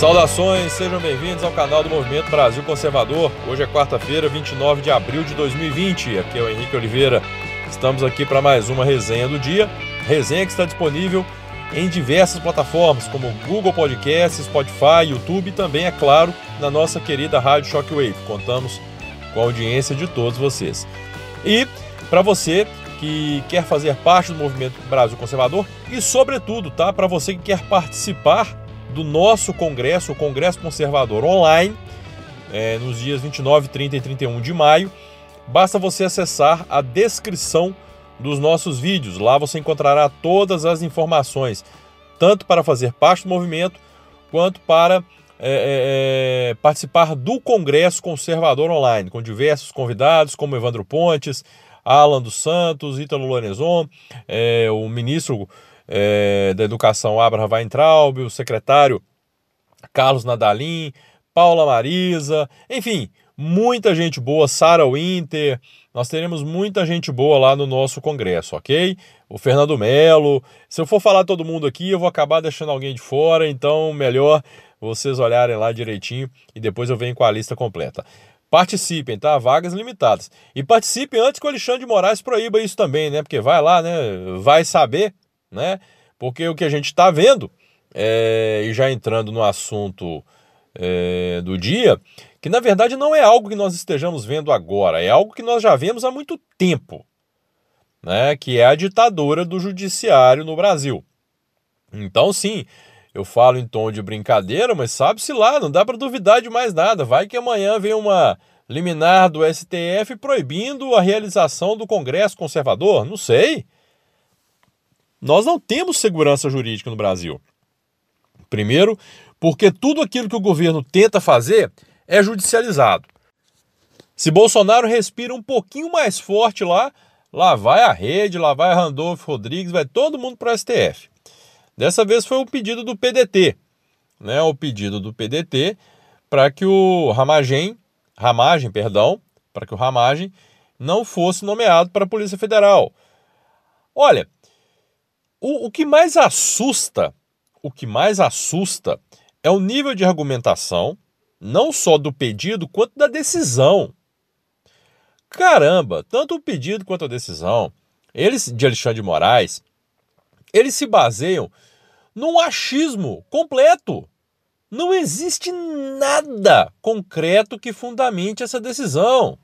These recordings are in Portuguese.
Saudações, sejam bem-vindos ao canal do Movimento Brasil Conservador. Hoje é quarta-feira, 29 de abril de 2020. Aqui é o Henrique Oliveira. Estamos aqui para mais uma resenha do dia. Resenha que está disponível em diversas plataformas, como Google Podcasts, Spotify, YouTube e também, é claro, na nossa querida Rádio Shockwave. Contamos com a audiência de todos vocês. E para você que quer fazer parte do movimento Brasil Conservador e, sobretudo, tá, para você que quer participar do nosso congresso, o Congresso Conservador Online, é, nos dias 29, 30 e 31 de maio. Basta você acessar a descrição dos nossos vídeos. Lá você encontrará todas as informações, tanto para fazer parte do movimento, quanto para é, é, participar do Congresso Conservador Online, com diversos convidados, como Evandro Pontes, Alan dos Santos, Ítalo Lorenzon, é, o ministro é, da Educação Abraham Weintraub, o secretário Carlos Nadalim, Paula Marisa, enfim, muita gente boa, Sara Winter, nós teremos muita gente boa lá no nosso congresso, ok? O Fernando Melo, se eu for falar todo mundo aqui, eu vou acabar deixando alguém de fora, então melhor vocês olharem lá direitinho e depois eu venho com a lista completa. Participem, tá? Vagas limitadas. E participem antes que o Alexandre de Moraes proíba isso também, né? Porque vai lá, né? Vai saber né? Porque o que a gente está vendo, é, e já entrando no assunto é, do dia, que na verdade não é algo que nós estejamos vendo agora, é algo que nós já vemos há muito tempo, né? Que é a ditadura do judiciário no Brasil. Então, sim, eu falo em tom de brincadeira, mas sabe-se lá, não dá para duvidar de mais nada. Vai que amanhã vem uma liminar do STF proibindo a realização do Congresso Conservador, não sei. Nós não temos segurança jurídica no Brasil. Primeiro, porque tudo aquilo que o governo tenta fazer é judicializado. Se Bolsonaro respira um pouquinho mais forte lá, lá vai a rede, lá vai Randolfo Rodrigues, vai todo mundo para o STF. Dessa vez foi o pedido do PDT, né? O pedido do PDT para que o Ramagem, Ramagem, perdão, para que o Ramagem não fosse nomeado para a Polícia Federal. Olha, o, o que mais assusta, o que mais assusta é o nível de argumentação, não só do pedido, quanto da decisão. Caramba, tanto o pedido quanto a decisão, eles de Alexandre de Moraes, eles se baseiam num achismo completo. Não existe nada concreto que fundamente essa decisão.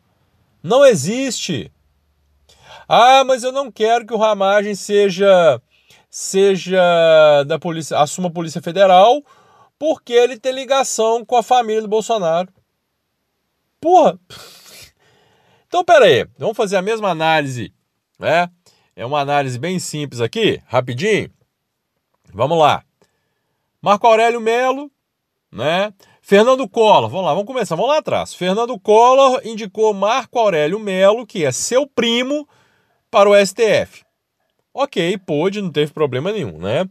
Não existe. Ah, mas eu não quero que o Ramagem seja seja da polícia, assuma a Polícia Federal, porque ele tem ligação com a família do Bolsonaro. Porra! Então, pera aí, vamos fazer a mesma análise, né? É uma análise bem simples aqui, rapidinho. Vamos lá. Marco Aurélio Melo, né? Fernando Collor, vamos lá, vamos começar, vamos lá atrás. Fernando Collor indicou Marco Aurélio Melo, que é seu primo, para o STF. Ok, pôde, não teve problema nenhum, né?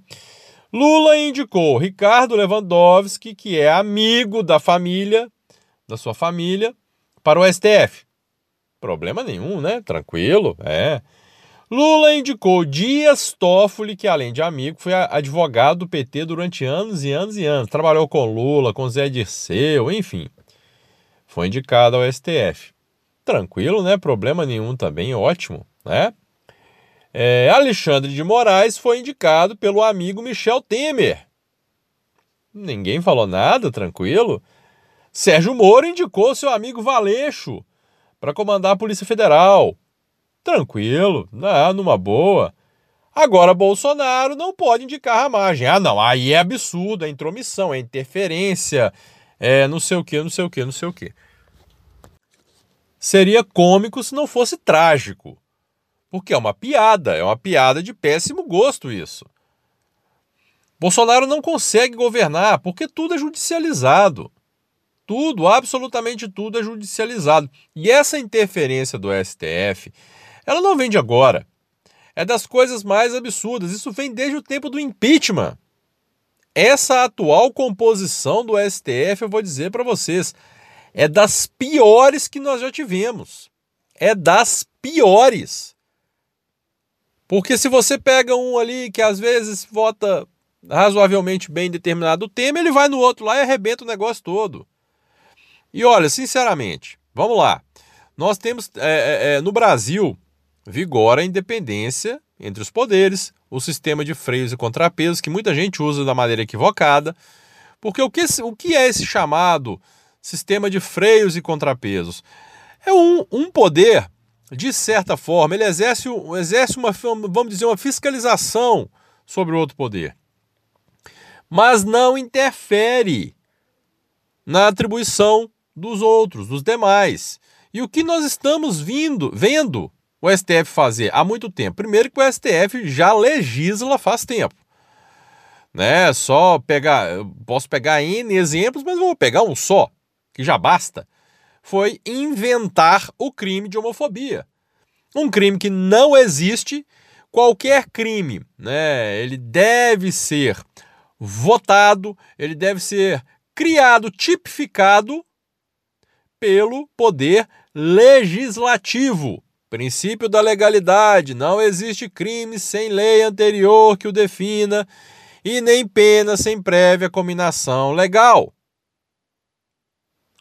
Lula indicou Ricardo Lewandowski, que é amigo da família, da sua família, para o STF. Problema nenhum, né? Tranquilo, é. Lula indicou Dias Toffoli, que além de amigo, foi advogado do PT durante anos e anos e anos. Trabalhou com Lula, com Zé Dirceu, enfim. Foi indicado ao STF. Tranquilo, né? Problema nenhum também, ótimo, né? É, Alexandre de Moraes foi indicado pelo amigo Michel Temer. Ninguém falou nada, tranquilo. Sérgio Moro indicou seu amigo Valeixo para comandar a Polícia Federal. Tranquilo, ah, numa boa. Agora Bolsonaro não pode indicar Ramagem. Ah, não, aí é absurdo, é intromissão, é interferência, é não sei o que, não sei o que, não sei o que. Seria cômico se não fosse trágico. Porque é uma piada, é uma piada de péssimo gosto isso. Bolsonaro não consegue governar porque tudo é judicializado. Tudo, absolutamente tudo é judicializado. E essa interferência do STF, ela não vem de agora. É das coisas mais absurdas. Isso vem desde o tempo do impeachment. Essa atual composição do STF, eu vou dizer para vocês, é das piores que nós já tivemos. É das piores. Porque se você pega um ali que às vezes vota razoavelmente bem determinado tema, ele vai no outro lá e arrebenta o negócio todo. E olha, sinceramente, vamos lá. Nós temos é, é, é no Brasil vigora a independência entre os poderes, o sistema de freios e contrapesos, que muita gente usa da maneira equivocada. Porque o que, o que é esse chamado sistema de freios e contrapesos? É um, um poder, de certa forma, ele exerce, exerce uma, vamos dizer, uma fiscalização sobre o outro poder. Mas não interfere na atribuição dos outros, dos demais. E o que nós estamos vindo, vendo o STF fazer há muito tempo? Primeiro que o STF já legisla faz tempo. Né? Só pegar, posso pegar N exemplos, mas vou pegar um só, que já basta. Foi inventar o crime de homofobia. Um crime que não existe, qualquer crime, né? Ele deve ser votado, ele deve ser criado, tipificado pelo poder legislativo. Princípio da legalidade: não existe crime sem lei anterior que o defina e nem pena sem prévia combinação legal.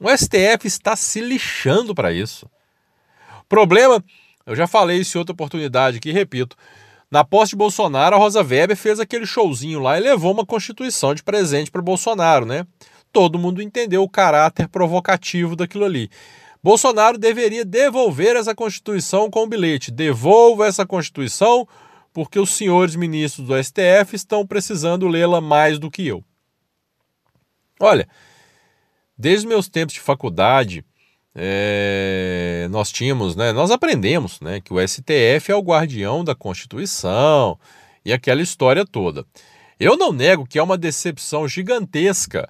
O STF está se lixando para isso. Problema, eu já falei isso em outra oportunidade aqui, repito. Na posse de Bolsonaro, a Rosa Weber fez aquele showzinho lá e levou uma constituição de presente para Bolsonaro, né? Todo mundo entendeu o caráter provocativo daquilo ali. Bolsonaro deveria devolver essa Constituição com o bilhete. Devolva essa Constituição porque os senhores ministros do STF estão precisando lê-la mais do que eu. Olha, desde meus tempos de faculdade, é, nós tínhamos, né, nós aprendemos né, que o STF é o guardião da Constituição e aquela história toda. Eu não nego que é uma decepção gigantesca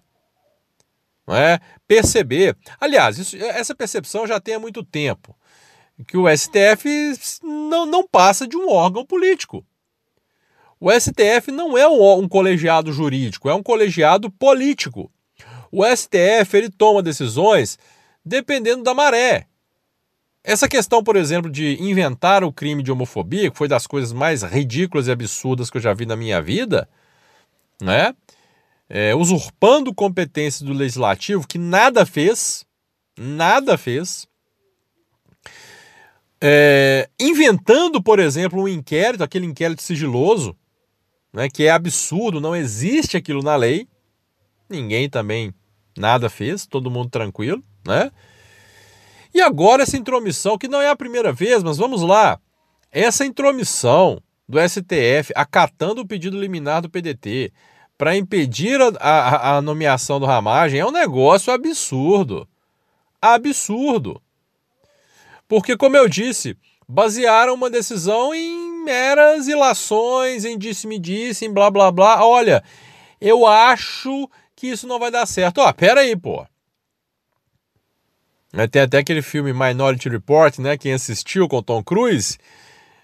não é? perceber. Aliás, isso, essa percepção já tem há muito tempo, que o STF não, não passa de um órgão político. O STF não é um, um colegiado jurídico, é um colegiado político. O STF ele toma decisões dependendo da maré. Essa questão, por exemplo, de inventar o crime de homofobia, que foi das coisas mais ridículas e absurdas que eu já vi na minha vida, né? é, usurpando competências do legislativo que nada fez, nada fez, é, inventando, por exemplo, um inquérito, aquele inquérito sigiloso, né, que é absurdo, não existe aquilo na lei, ninguém também nada fez, todo mundo tranquilo, né? E agora essa intromissão, que não é a primeira vez, mas vamos lá, essa intromissão do STF acatando o pedido liminar do PDT, para impedir a, a, a, nomeação do Ramagem é um negócio absurdo. Absurdo. Porque, como eu disse, basearam uma decisão em meras ilações, em disse-me-disse, em blá blá blá. Olha, eu acho que isso não vai dar certo. Ó, pera aí, pô. Tem até aquele filme Minority Report, né? Quem assistiu com Tom Cruise,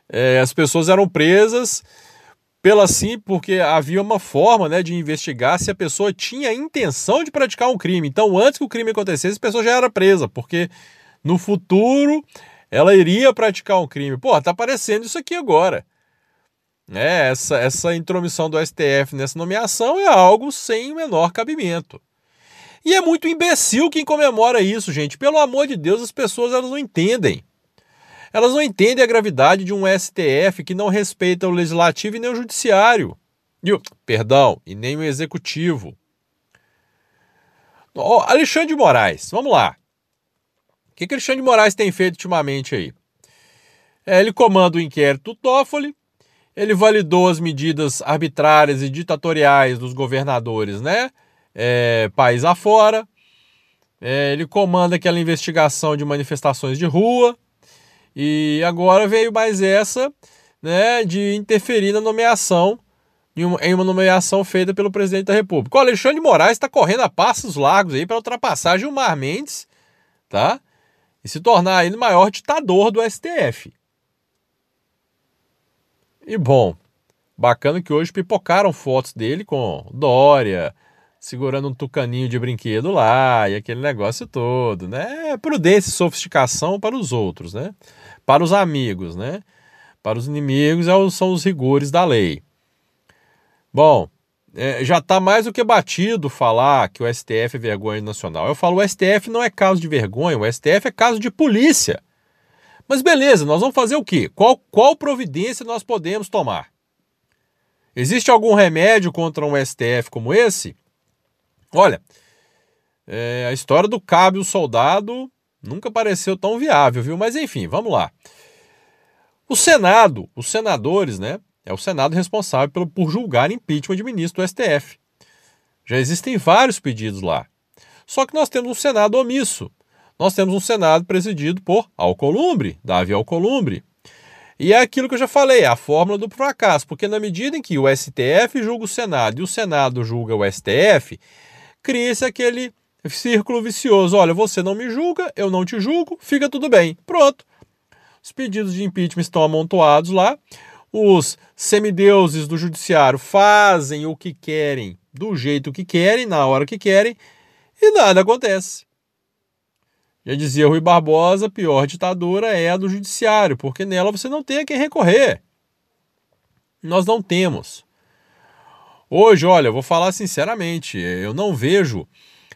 é, as pessoas eram presas pela sim, porque havia uma forma né, de investigar se a pessoa tinha intenção de praticar um crime. Então, antes que o crime acontecesse, a pessoa já era presa, porque no futuro ela iria praticar um crime. Pô, tá aparecendo isso aqui agora. É, essa, essa intromissão do STF nessa nomeação é algo sem o menor cabimento. E é muito imbecil quem comemora isso, gente. Pelo amor de Deus, as pessoas elas não entendem. Elas não entendem a gravidade de um STF que não respeita o legislativo e nem o judiciário. E o, perdão, e nem o executivo. Oh, Alexandre de Moraes, vamos lá. O que, que Alexandre de Moraes tem feito ultimamente aí? É, ele comanda o inquérito do Toffoli, ele validou as medidas arbitrárias e ditatoriais dos governadores, né? É, país afora. É, ele comanda aquela investigação de manifestações de rua. E agora veio mais essa, né, de interferir na nomeação, em uma, em uma nomeação feita pelo presidente da República. O Alexandre Moraes está correndo a passos largos aí para ultrapassar Gilmar Mendes, tá? E se tornar aí o maior ditador do STF. E bom, bacana que hoje pipocaram fotos dele com Dória, segurando um tucaninho de brinquedo lá e aquele negócio todo, né? Prudência e sofisticação para os outros, né? Para os amigos, né? Para os inimigos é são os rigores da lei. Bom, é, já está mais do que batido falar que o STF é vergonha nacional. Eu falo, o STF não é caso de vergonha, o STF é caso de polícia. Mas beleza, nós vamos fazer o quê? Qual, qual providência nós podemos tomar? Existe algum remédio contra um STF como esse? Olha, é, a história do cabo e o soldado nunca pareceu tão viável, viu? Mas enfim, vamos lá. O Senado, os senadores, né? É o Senado responsável por, por julgar impeachment de ministro do STF. Já existem vários pedidos lá. Só que nós temos um Senado omisso. Nós temos um Senado presidido por Alcolumbre, Davi Alcolumbre. E é aquilo que eu já falei, é a fórmula do fracasso, porque na medida em que o STF julga o Senado e o Senado julga o STF, cria-se aquele círculo vicioso. Olha, você não me julga, eu não te julgo, fica tudo bem. Pronto. Os pedidos de impeachment estão amontoados lá os semideuses do judiciário fazem o que querem, do jeito que querem, na hora que querem, e nada acontece. Já dizia Rui Barbosa, a pior ditadura é a do judiciário, porque nela você não tem a quem recorrer. Nós não temos. Hoje, olha, vou falar sinceramente, eu não vejo,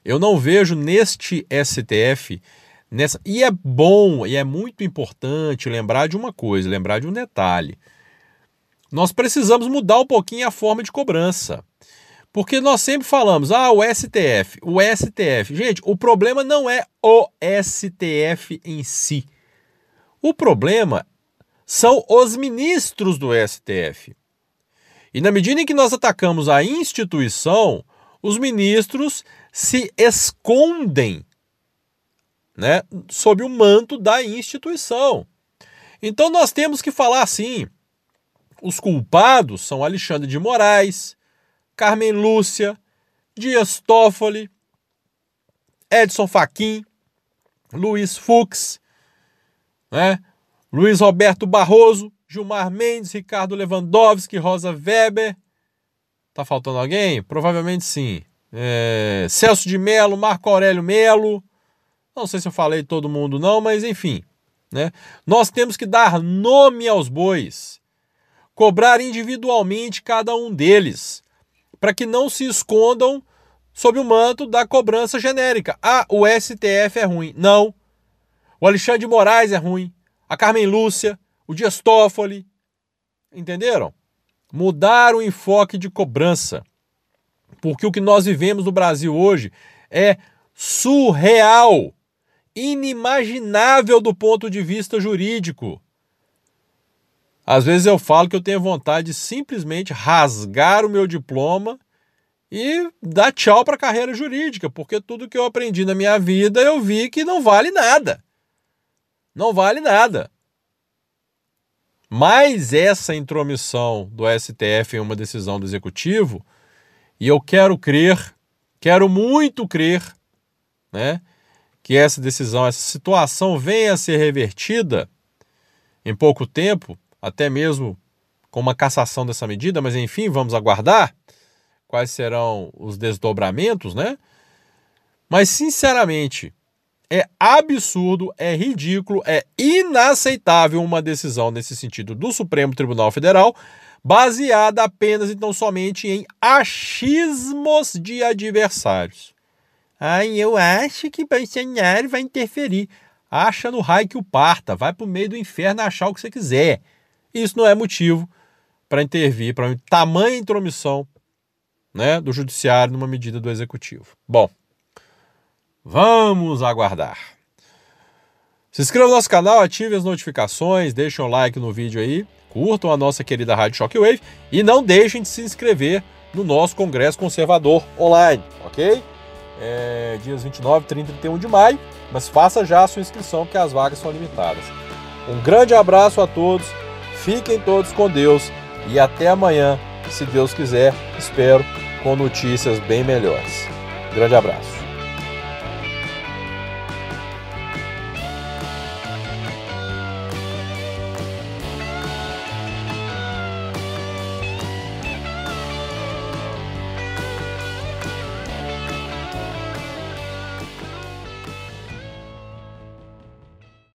eu não vejo neste STF nessa e é bom e é muito importante lembrar de uma coisa, lembrar de um detalhe nós precisamos mudar um pouquinho a forma de cobrança. Porque nós sempre falamos, ah, o STF, o STF. Gente, o problema não é o STF em si. O problema são os ministros do STF. E na medida em que nós atacamos a instituição, os ministros se escondem né, sob o manto da instituição. Então nós temos que falar assim: os culpados são Alexandre de Moraes, Carmen Lúcia, Dias Toffoli, Edson Fachin, Luiz Fux, né? Luiz Roberto Barroso, Gilmar Mendes, Ricardo Lewandowski, Rosa Weber. Tá faltando alguém? Provavelmente sim. É... Celso de Melo, Marco Aurélio Melo. Não sei se eu falei todo mundo não, mas enfim. Né? Nós temos que dar nome aos bois cobrar individualmente cada um deles, para que não se escondam sob o manto da cobrança genérica. Ah, o STF é ruim. Não. O Alexandre de Moraes é ruim. A Carmen Lúcia, o Dias Toffoli. Entenderam? Mudar o enfoque de cobrança. Porque o que nós vivemos no Brasil hoje é surreal, inimaginável do ponto de vista jurídico. Às vezes eu falo que eu tenho vontade de simplesmente rasgar o meu diploma e dar tchau para a carreira jurídica, porque tudo que eu aprendi na minha vida eu vi que não vale nada. Não vale nada. Mas essa intromissão do STF em uma decisão do executivo, e eu quero crer, quero muito crer, né, que essa decisão, essa situação venha a ser revertida em pouco tempo, até mesmo com uma cassação dessa medida, mas enfim, vamos aguardar quais serão os desdobramentos, né? Mas sinceramente, é absurdo, é ridículo, é inaceitável uma decisão nesse sentido do Supremo Tribunal Federal, baseada apenas então somente em achismos de adversários. Ai, eu acho que Bolsonaro vai interferir. Acha no raio que o parta, vai para o meio do inferno achar o que você quiser. Isso não é motivo para intervir, para tamanha intromissão né, do judiciário numa medida do executivo. Bom, vamos aguardar. Se inscreva no nosso canal, ative as notificações, deixem um like no vídeo aí, curtam a nossa querida Rádio Shockwave e não deixem de se inscrever no nosso Congresso Conservador online, ok? É, dias 29, 30 e 31 de maio, mas faça já a sua inscrição porque as vagas são limitadas. Um grande abraço a todos Fiquem todos com Deus e até amanhã, se Deus quiser, espero, com notícias bem melhores. Grande abraço.